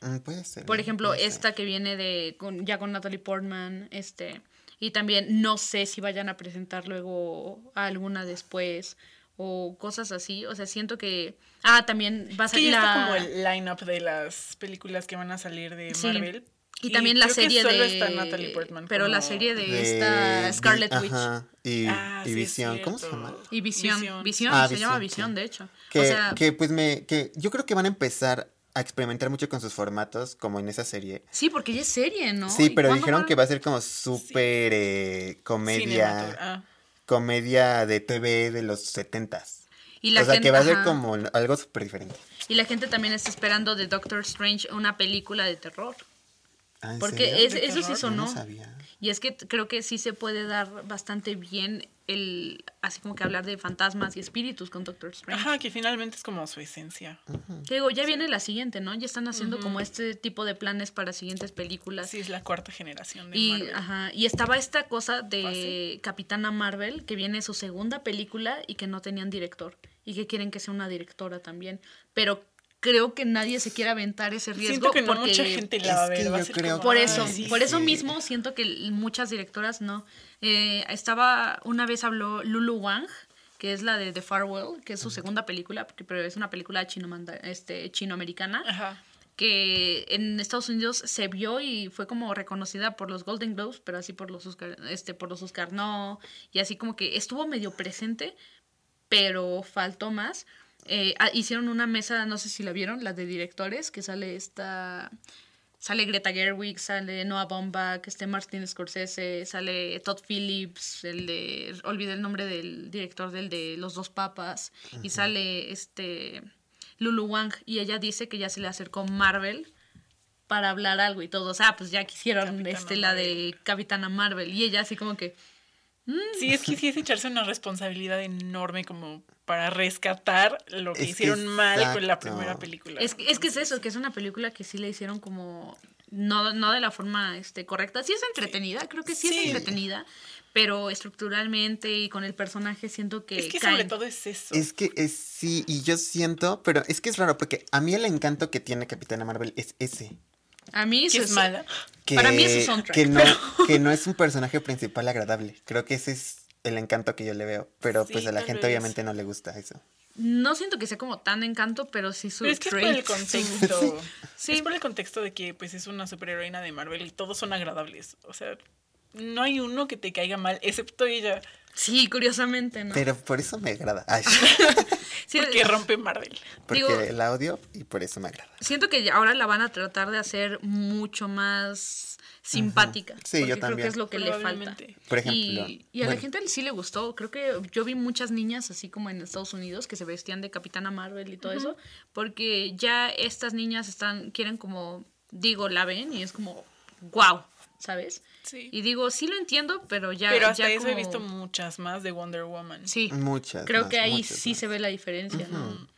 Mm, puede ser. Por ¿no? ejemplo, ser. esta que viene de con, ya con Natalie Portman, este, y también no sé si vayan a presentar luego a alguna después o cosas así. O sea, siento que ah también va a salir la como el line-up de las películas que van a salir de Sí. Marvel. Y también la serie solo de está Natalie Portman pero la serie de, De esta Scarlet Witch ajá, Y, Ah, y sí, es Visión. ¿Cómo se llama? y Visión, Visión. Visión, Ah, se llama Visión, sí. de hecho. Que, o sea, que pues me. que yo creo que van a empezar a experimentar mucho con sus formatos, como en esa serie. Sí, porque ya es serie, ¿no? Sí, ¿Y pero dijeron va? que va a ser como súper eh, comedia, ah. comedia de TV de los setentas. Y la O sea, gente, que va a ser ajá. como algo súper diferente. Y la gente también está esperando de Doctor Strange una película de terror. Ah, ¿en Porque serio? es- ¿De eso sí no sonó. sabía. Y es que creo que sí se puede dar bastante bien el así como que hablar de fantasmas y espíritus con Doctor Strange. Ajá, que finalmente es como su esencia. Te digo, ya viene la siguiente, ¿no? Ya están haciendo como este tipo de planes para siguientes películas. Así es la cuarta generación de Y, Marvel. ajá, y estaba esta cosa de Fácil. Capitana Marvel, que viene su segunda película y que no tenían director. Y que quieren que sea una directora también. Pero creo que nadie se quiere aventar ese riesgo. Siento que no porque mucha gente la va a ver. va a ser creo como, Por "Ay, eso, sí, por eso sí. mismo siento que muchas directoras no. Eh, estaba, una vez habló Lulu Wang, que es la de The Farewell, que es su segunda película, porque- pero es una película chino este, chinoamericana, Ajá. que en Estados Unidos se vio y fue como reconocida por los Golden Globes, pero así por los Oscar, este, por los Oscar no, y así como que estuvo medio presente, pero faltó más. Eh, ah, hicieron una mesa, no sé si la vieron, la de directores, que sale esta... Sale Greta Gerwig, sale Noah Baumbach, este Martin Scorsese, sale Todd Phillips, el de... Olvidé el nombre del director del de Los Dos Papas, y sale este... Lulu Wang, y ella dice que ya se le acercó Marvel para hablar algo y todo. O sea, pues ya quisieron Capitana este, la de Capitana Marvel, y ella así como que... Sí, es que sí es echarse una responsabilidad enorme como para rescatar lo que Es que hicieron mal con la primera película. Es, que- es que es eso, que es una película que sí le hicieron como no, no de la forma este, correcta. Sí es entretenida, creo que sí, Sí. es entretenida, pero estructuralmente y con el personaje siento que, Es que caen. sobre todo es eso. Es que es, sí, y yo siento, pero es que es raro porque a mí el encanto que tiene Capitana Marvel es ese. A mí eso es mala. Que, Para mí es su soundtrack, Que no, pero- que no es un personaje principal agradable. Creo que ese es el encanto que yo le veo. Pero Sí, pues a la gente vez. obviamente no le gusta eso. No siento que sea como tan encanto, pero sí su Pero es que es por el trait, contexto. Sí. Es por el contexto de que pues es una superheroína de Marvel y todos son agradables. O sea, no hay uno que te caiga mal, excepto ella, Sí, curiosamente, ¿no? Pero por eso me agrada. Ay, Sí, porque rompe Marvel. porque Digo- la odio y por eso me agrada. Siento que ahora la van a tratar de hacer mucho más simpática. Sí, yo porque Creo que también. es lo que le falta. Por ejemplo, Y, y a la gente sí le gustó. Creo que yo vi muchas niñas, así como en Estados Unidos, que se vestían de Capitana Marvel y todo eso. Porque ya estas niñas están, quieren como, digo, la ven y es como, wow, ¿sabes? Sí. Y digo, sí lo entiendo, pero ya. Pero hasta ya eso he visto muchas más de Wonder Woman. Sí. Muchas. Creo más, que ahí sí más. se ve la diferencia, ¿no?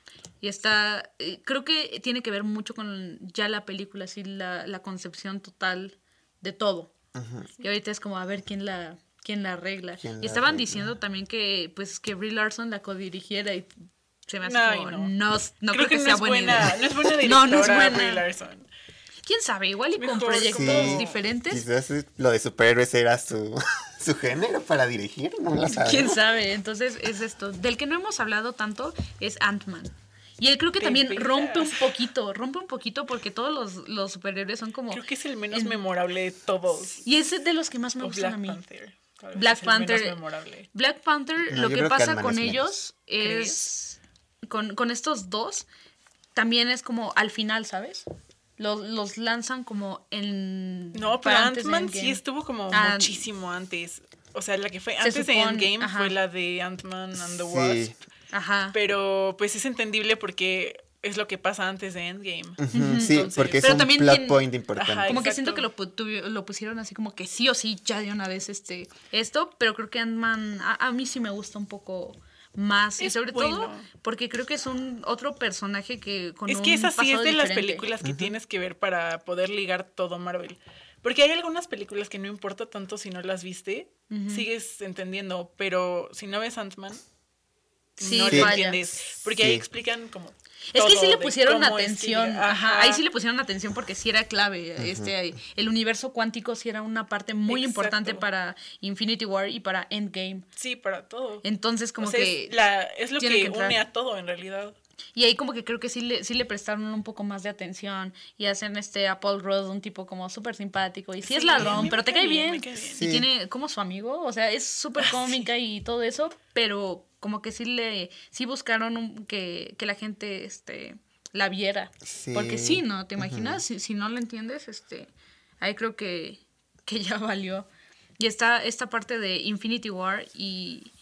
Y está, eh, creo que tiene que ver mucho con ya la película, así la, la concepción total de todo. Y ahorita es como a ver quién la, quién la arregla. ¿Quién y estaban arregla? diciendo también que pues que Brie Larson la codirigiera y se me hace como, no. no, no creo, que, no sea es buena, buena. idea. No es buena directora No, no es buena. Brie Larson. ¿Quién sabe? Igual y con Mejor proyectos Sí, diferentes. Quizás lo de superhéroes era su, su género para dirigir, no lo sabemos. ¿Quién sabe? Entonces es esto. Del que no hemos hablado tanto es Ant-Man. Y él creo que también rompe un poquito, rompe un poquito porque todos los, los superhéroes son como... Creo que es el menos en- memorable de todos. Y es de los que más me O gustan Black a mí. Panther. Black Panther. Black Panther, No, lo que pasa con menos. ellos es... Con, con estos dos, también es como al final, ¿sabes? Los, los lanzan como en... No, pero Ant-Man sí estuvo como Ah, muchísimo antes. O sea, la que fue antes de Endgame ajá. fue la de Ant-Man and the Sí. Wasp. Ajá. Pero pues es entendible porque es lo que pasa antes de Endgame. Sí, Entonces- porque es Pero un también plot tiene- point importante. Ajá, Como que siento que lo, lo pusieron así como que sí o sí, ya de una vez este, esto, pero creo que Ant-Man a, a mí sí me gusta un poco más y sobre bueno. todo porque creo que es un otro personaje que con Es un que esa sí es de las películas que tienes que ver para poder ligar todo Marvel. Porque hay algunas películas que no importa tanto si no las viste, sigues entendiendo, pero si no ves Ant-Man, Sí, no Sí. lo entiendes. Porque ahí explican como. Es que sí le pusieron cómo es que atención, ajá, ahí sí le pusieron atención porque sí era clave, este, el universo cuántico sí era una parte muy importante para Infinity War y para Endgame. Sí, para todo. Entonces como O sea, que es, la- es lo tiene que, une a todo en realidad. Y ahí como que creo que sí le, sí le prestaron un poco más de atención y hacen este a Paul Rudd un tipo como súper simpático y sí, es Sí, ladrón, pero te cae bien, bien. cae bien. Y Sí. tiene como su amigo, o sea, es súper cómica y todo eso, pero como que sí le, sí buscaron un- que, que la gente este, la viera. Sí. Porque sí, ¿no? ¿Te imaginas? si, si no lo entiendes, este, ahí creo que, que ya valió. Y está esta parte de Infinity War y,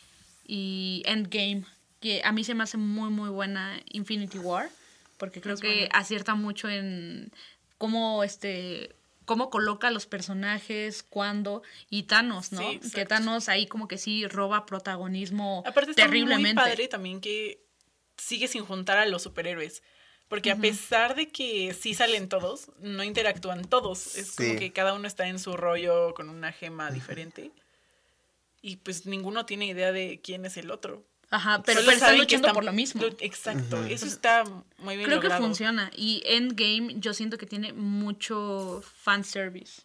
y Endgame, que a mí se me hace muy, muy buena Infinity War, porque creo Es que buena. acierta mucho en cómo este cómo coloca a los personajes, cuándo, y Thanos, ¿no? Sí, que. Thanos ahí como que sí roba protagonismo Aparte está terriblemente. muy padre también que sigue sin juntar a los superhéroes. Porque a pesar de que sí salen todos, no interactúan todos. Es como Sí. que cada uno está en su rollo con una gema diferente. Y pues ninguno tiene idea de quién es el otro. Ajá, pero, pero están saben que luchando están- por lo mismo. Exacto, eso está muy bien Creo que funciona. Y Endgame yo siento que tiene mucho fanservice.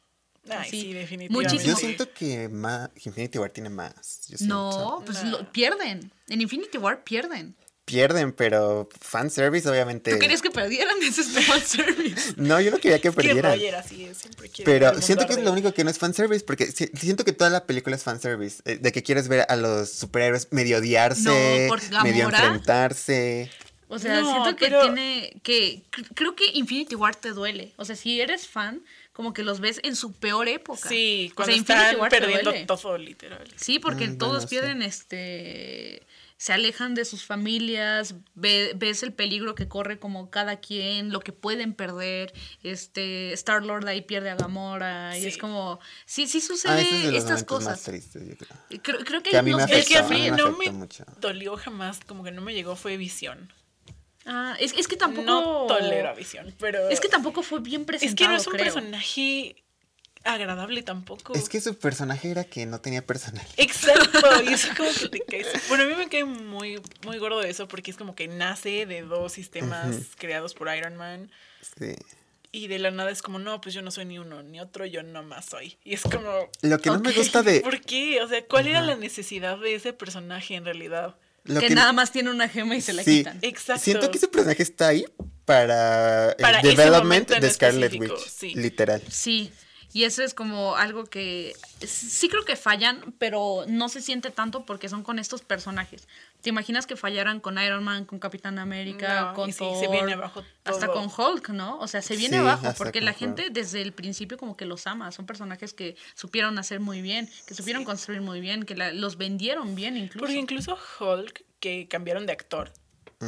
Ay, Sí, sí, definitivamente. muchísimo. Yo siento que más, Infinity War tiene más. yo. No, pues Nah. lo- pierden. En Infinity War pierden. Pierden, pero fanservice obviamente. ¿Tú querías que perdieran? Ese es fanservice. No, yo no quería que perdieran. Así siempre Pero siento que es lo único que no es fanservice, porque si- siento que toda la película es fanservice. eh, De que quieres ver a los superhéroes medio odiarse, No, por medio enfrentarse. O sea, No, siento que pero- tiene. que cr- Creo que Infinity War te duele. O sea, si eres fan, como que los ves en su peor época. Sí, O cuando sea, Infinity están War te perdiendo duele. todo, literal. Sí, porque Mm, todos pierden este se alejan de sus familias, ve- ves el peligro que corre como cada quien, lo que pueden perder, este Star Lord ahí pierde a Gamora y es como sí sí Ah, sucede ese es de los estas más cosas. tristes, yo creo. Creo, creo que, Que a mí me El que a mí a mí me no me mucho. dolió jamás, como que no me llegó, fue Visión. Ah, es, es que tampoco No tolero a Visión, pero... Es que tampoco fue bien presentado, Es que no es un creo. personaje agradable tampoco. Es que su personaje era que no tenía personalidad. Exacto, y eso como que te caes. Bueno, a mí me cae muy, muy gordo eso porque es como que nace de dos sistemas creados por Iron Man Sí. y de la nada es como, no, pues yo no soy ni uno ni otro, yo nomás soy. Y es como, Lo que no me gusta de. ¿por qué? O sea, ¿cuál era la necesidad de ese personaje en realidad? Lo que, nada más tiene una gema y se la Sí. quitan. Exacto. Siento que ese personaje está ahí para, Para el development de Scarlet específico, Witch. sí. Literal. Sí, y eso es como algo que sí creo que fallan, pero no se siente tanto porque son con estos personajes. ¿Te imaginas que fallaran con Iron Man, con Capitán América, No, con y sí, Thor, se viene abajo hasta todo. con Hulk, ¿no? O sea, se viene Sí, abajo hasta porque la Hulk. gente desde el principio como que los ama. Son personajes que supieron hacer muy bien, que supieron construir muy bien, que la- los vendieron bien incluso. Porque incluso Hulk, que cambiaron de actor,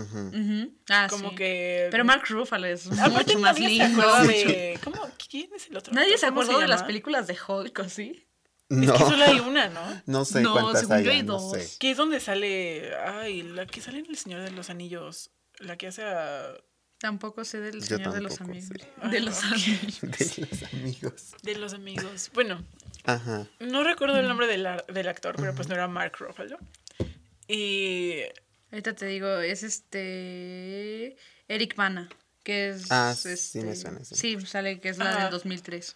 Ujú. Ah, como sí. que... Pero Mark Ruffalo es mucho más nadie se lindo. de... ¿Cómo? ¿Quién es el otro? Nadie se ¿Cómo acordó de las películas de Hulk, ¿o sí? Es No. que solo hay una, ¿no? No sé No, cuántas según yo hay, hay no dos. sé. Que es donde sale... Ay, la que sale en El Señor de los Anillos. La que hace a... Tampoco sé del Señor de los Amigos. sé. De los. Amigos. De los amigos. De los amigos. Bueno, Ajá. no recuerdo el nombre del, ar- del actor, pero pues no era Mark Ruffalo. Y... Ahorita te digo, es este. Eric Bana, que es. Ah, sí este, me suena, sí. Sí, sale que es la del 2003.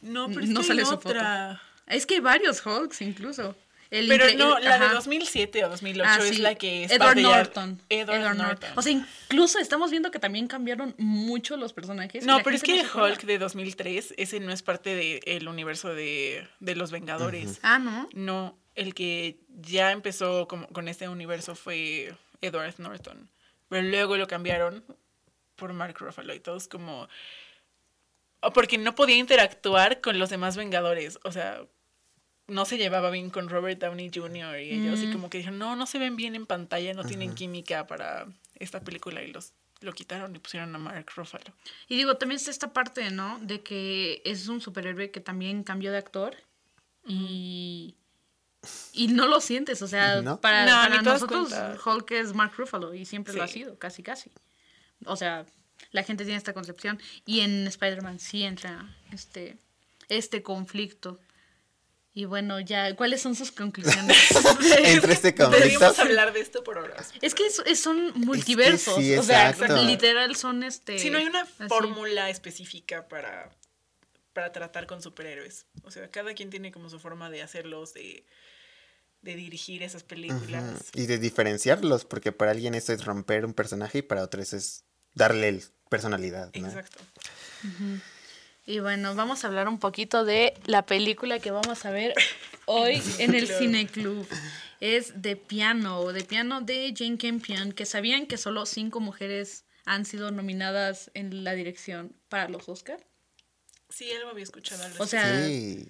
No, pero es No que sale hay su foto. otra. Es que hay varios Hulks incluso. El Pero no, el- la de ajá. 2007 o 2008 Ah, es sí. la que es Edward Norton. Edward, Edward Norton. O sea, incluso estamos viendo que también cambiaron mucho los personajes. no, pero es que no. Hulk de 2003, ese no es parte del universo de, de los Vengadores. Ah, ¿no? No, el que ya empezó como con este universo fue Edward Norton. Pero luego lo cambiaron por Mark Ruffalo y todos como... O porque no podía interactuar con los demás Vengadores. O sea, no se llevaba bien con Robert Downey Jr. y ellos. Y Mm. como que dijeron, no, no se ven bien en pantalla, no tienen química para esta película. Y los lo quitaron y pusieron a Mark Ruffalo. Y digo, también está esta parte, ¿no? De que es un superhéroe que también cambió de actor y, y no lo sientes, o sea, No. para, No, para nosotros. Hulk es Mark Ruffalo y siempre lo ha Sí. sido, casi casi. O sea, la gente tiene esta concepción y en Spider-Man sí entra este, este conflicto. Y bueno, ya, ¿cuáles son sus conclusiones? Entre este conflicto. Deberíamos hablar de esto por horas. es que es- es- son multiversos, sí, o sea, literal son este... Si no hay una así. fórmula específica para, para tratar con superhéroes. O sea, cada quien tiene como su forma de hacerlos, de, de dirigir esas películas. Y de diferenciarlos, porque para alguien eso es romper un personaje y para otros es darle el- personalidad. ¿no? Exacto. Y bueno, vamos a habbar un poquito de la película que vamos a ver hoy en el. Cine Club. es de piano, de piano de Jane Campion, que sabían que solo cinco mujeres han sido nominadas en la dirección para los Oscars. Sí, algo había escuchado. Algo O sea, Sí.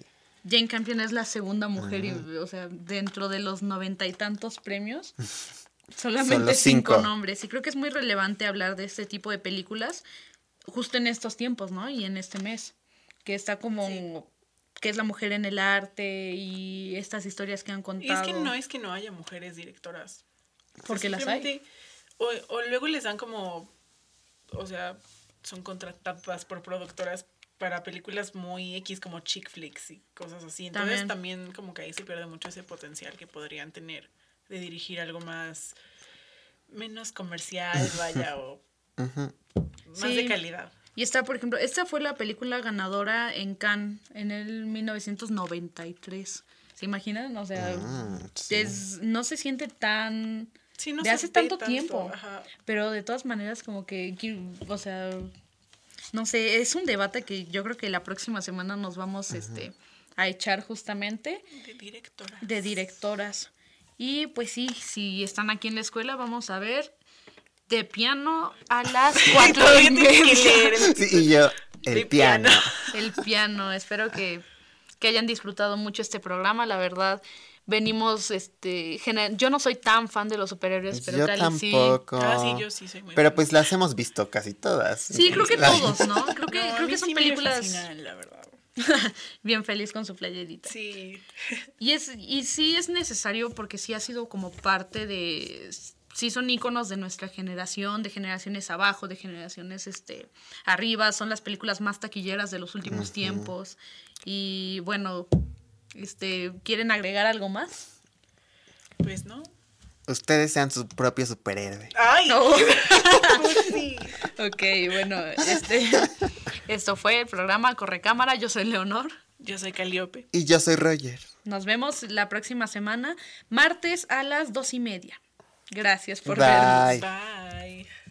Jane Campion es la segunda mujer, y, o sea, dentro de los noventa y tantos premios, solamente cinco. cinco. nombres. Y creo que es muy relevante hablar de este tipo de películas justo en estos tiempos, ¿no? Y en este mes, que está como, que es la mujer en el arte y estas historias que han y contado. es que no es que no haya mujeres directoras. O sea, Porque las hay. O, o luego les dan como, o sea, son contratadas por productoras para películas muy X como chick flicks y cosas así. Entonces También. también, como que ahí se pierde mucho ese potencial que podrían tener de dirigir algo más, menos comercial, vaya, o más Sí. de calidad. Y está, por ejemplo, esta fue la película ganadora en Cannes en el 1993. ¿Se imaginan? O sea, Ah, sí. es, no se siente tan... Sí, no de se hace tanto, tanto, tiempo. ajá. Pero de todas maneras, como que, o sea, no sé, es un debate que yo creo que la próxima semana nos vamos este, a echar justamente De directora. de directoras. Y pues sí, si están aquí en la escuela, vamos a ver de piano a las cuatro y media. Sí, y yo, el De piano. piano. El piano. Espero que, que hayan disfrutado mucho este programa. La verdad, venimos, este, yo no soy tan fan de los superhéroes, pero yo Cali sí. tampoco. Ah, sí, yo sí soy muy Pero fan. pues las hemos visto casi todas. Sí, creo que todos, ¿no? Creo que, No, creo que son sí me películas fascinan, la verdad. bien feliz con su playerita. Sí. Y, es, y sí es necesario porque sí ha sido como parte de... Sí son íconos de nuestra generación, de generaciones abajo, de generaciones este, arriba. Son las películas más taquilleras de los últimos tiempos. Y bueno, este, ¿quieren agregar algo más? Pues no. Ustedes sean su propio superhéroe. ¡Ay! No. Pues sí. ok, bueno, este, esto fue el programa Correcámara. Yo soy Leonor. Yo soy Caliope. Y yo soy Roger. Nos vemos la próxima semana, martes a las dos y media. Gracias por vernos. Bye. Bye.